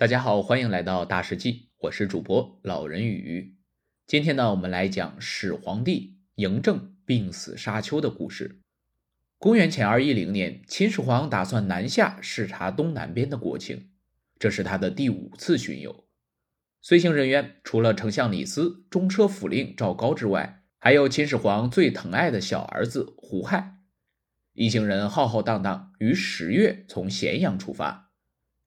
大家好，欢迎来到大世纪，我是主播老人与今天呢，我们来讲始皇帝嬴政病死沙丘的故事。公元前二一零年，秦始皇打算南下视察东南边的国情，这是他的第五次巡游。随行人员除了丞相李斯、中车府令赵高之外，还有秦始皇最疼爱的小儿子胡亥。一行人浩浩荡荡于十月从咸阳出发。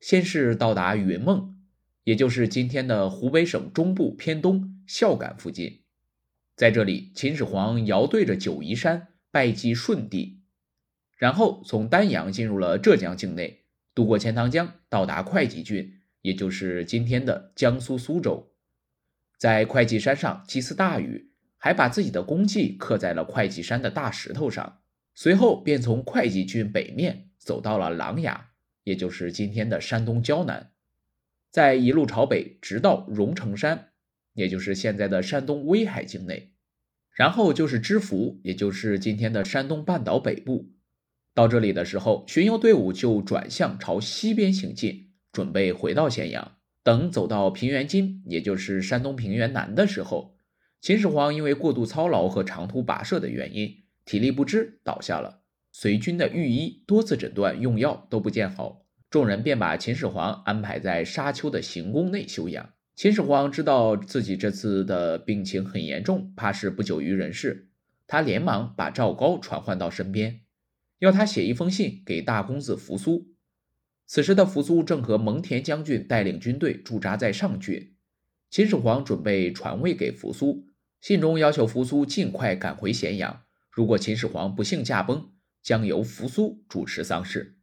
先是到达云梦，也就是今天的湖北省中部偏东孝感附近，在这里，秦始皇遥对着九嶷山拜祭舜帝，然后从丹阳进入了浙江境内，渡过钱塘江，到达会稽郡，也就是今天的江苏苏州，在会稽山上祭祀大禹，还把自己的功绩刻在了会稽山的大石头上，随后便从会稽郡北面走到了琅琊。也就是今天的山东胶南，在一路朝北，直到荣成山，也就是现在的山东威海境内，然后就是知府，也就是今天的山东半岛北部。到这里的时候，巡游队伍就转向朝西边行进，准备回到咸阳。等走到平原津，也就是山东平原南的时候，秦始皇因为过度操劳和长途跋涉的原因，体力不支倒下了。随军的御医多次诊断用药都不见好，众人便把秦始皇安排在沙丘的行宫内休养。秦始皇知道自己这次的病情很严重，怕是不久于人世，他连忙把赵高传唤到身边，要他写一封信给大公子扶苏。此时的扶苏正和蒙恬将军带领军队驻扎在上郡，秦始皇准备传位给扶苏，信中要求扶苏尽快赶回咸阳。如果秦始皇不幸驾崩，将由扶苏主持丧事。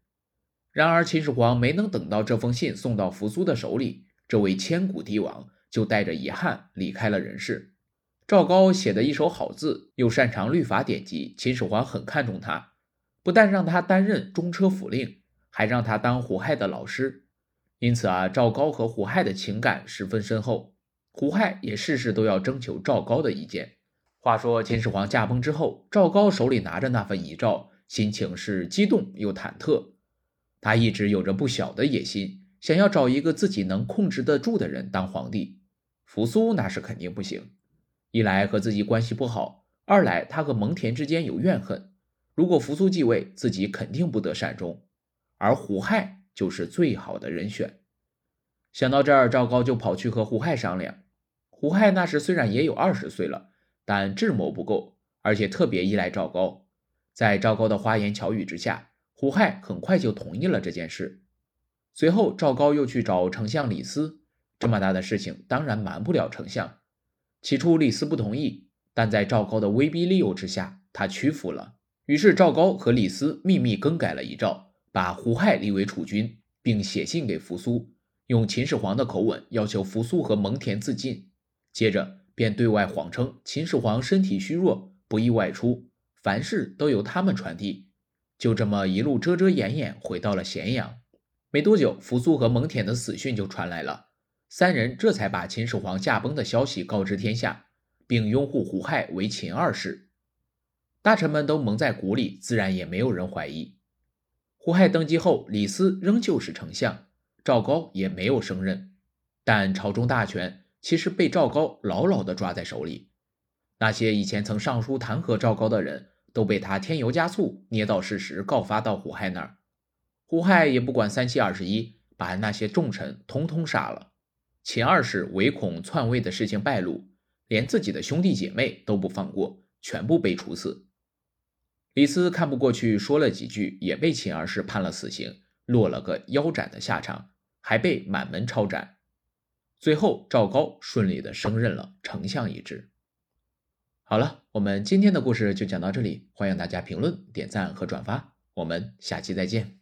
然而，秦始皇没能等到这封信送到扶苏的手里，这位千古帝王就带着遗憾离开了人世。赵高写的一手好字，又擅长律法典籍，秦始皇很看重他，不但让他担任中车府令，还让他当胡亥的老师。因此啊，赵高和胡亥的情感十分深厚，胡亥也事事都要征求赵高的意见。话说，秦始皇驾崩之后，赵高手里拿着那份遗诏。心情是激动又忐忑，他一直有着不小的野心，想要找一个自己能控制得住的人当皇帝。扶苏那是肯定不行，一来和自己关系不好，二来他和蒙恬之间有怨恨。如果扶苏继位，自己肯定不得善终，而胡亥就是最好的人选。想到这儿，赵高就跑去和胡亥商量。胡亥那时虽然也有二十岁了，但智谋不够，而且特别依赖赵高。在赵高的花言巧语之下，胡亥很快就同意了这件事。随后，赵高又去找丞相李斯，这么大的事情当然瞒不了丞相。起初，李斯不同意，但在赵高的威逼利诱之下，他屈服了。于是，赵高和李斯秘密更改了遗诏，把胡亥立为储君，并写信给扶苏，用秦始皇的口吻要求扶苏和蒙恬自尽。接着，便对外谎称秦始皇身体虚弱，不宜外出。凡事都由他们传递，就这么一路遮遮掩掩回到了咸阳。没多久，扶苏和蒙恬的死讯就传来了，三人这才把秦始皇驾崩的消息告知天下，并拥护胡亥为秦二世。大臣们都蒙在鼓里，自然也没有人怀疑。胡亥登基后，李斯仍旧是丞相，赵高也没有升任，但朝中大权其实被赵高牢牢地抓在手里。那些以前曾上书弹劾赵高的人。都被他添油加醋，捏造事实，告发到胡亥那儿。胡亥也不管三七二十一，把那些重臣通通杀了。秦二世唯恐篡位的事情败露，连自己的兄弟姐妹都不放过，全部被处死。李斯看不过去，说了几句，也被秦二世判了死刑，落了个腰斩的下场，还被满门抄斩。最后，赵高顺利的升任了丞相一职。好了，我们今天的故事就讲到这里，欢迎大家评论、点赞和转发，我们下期再见。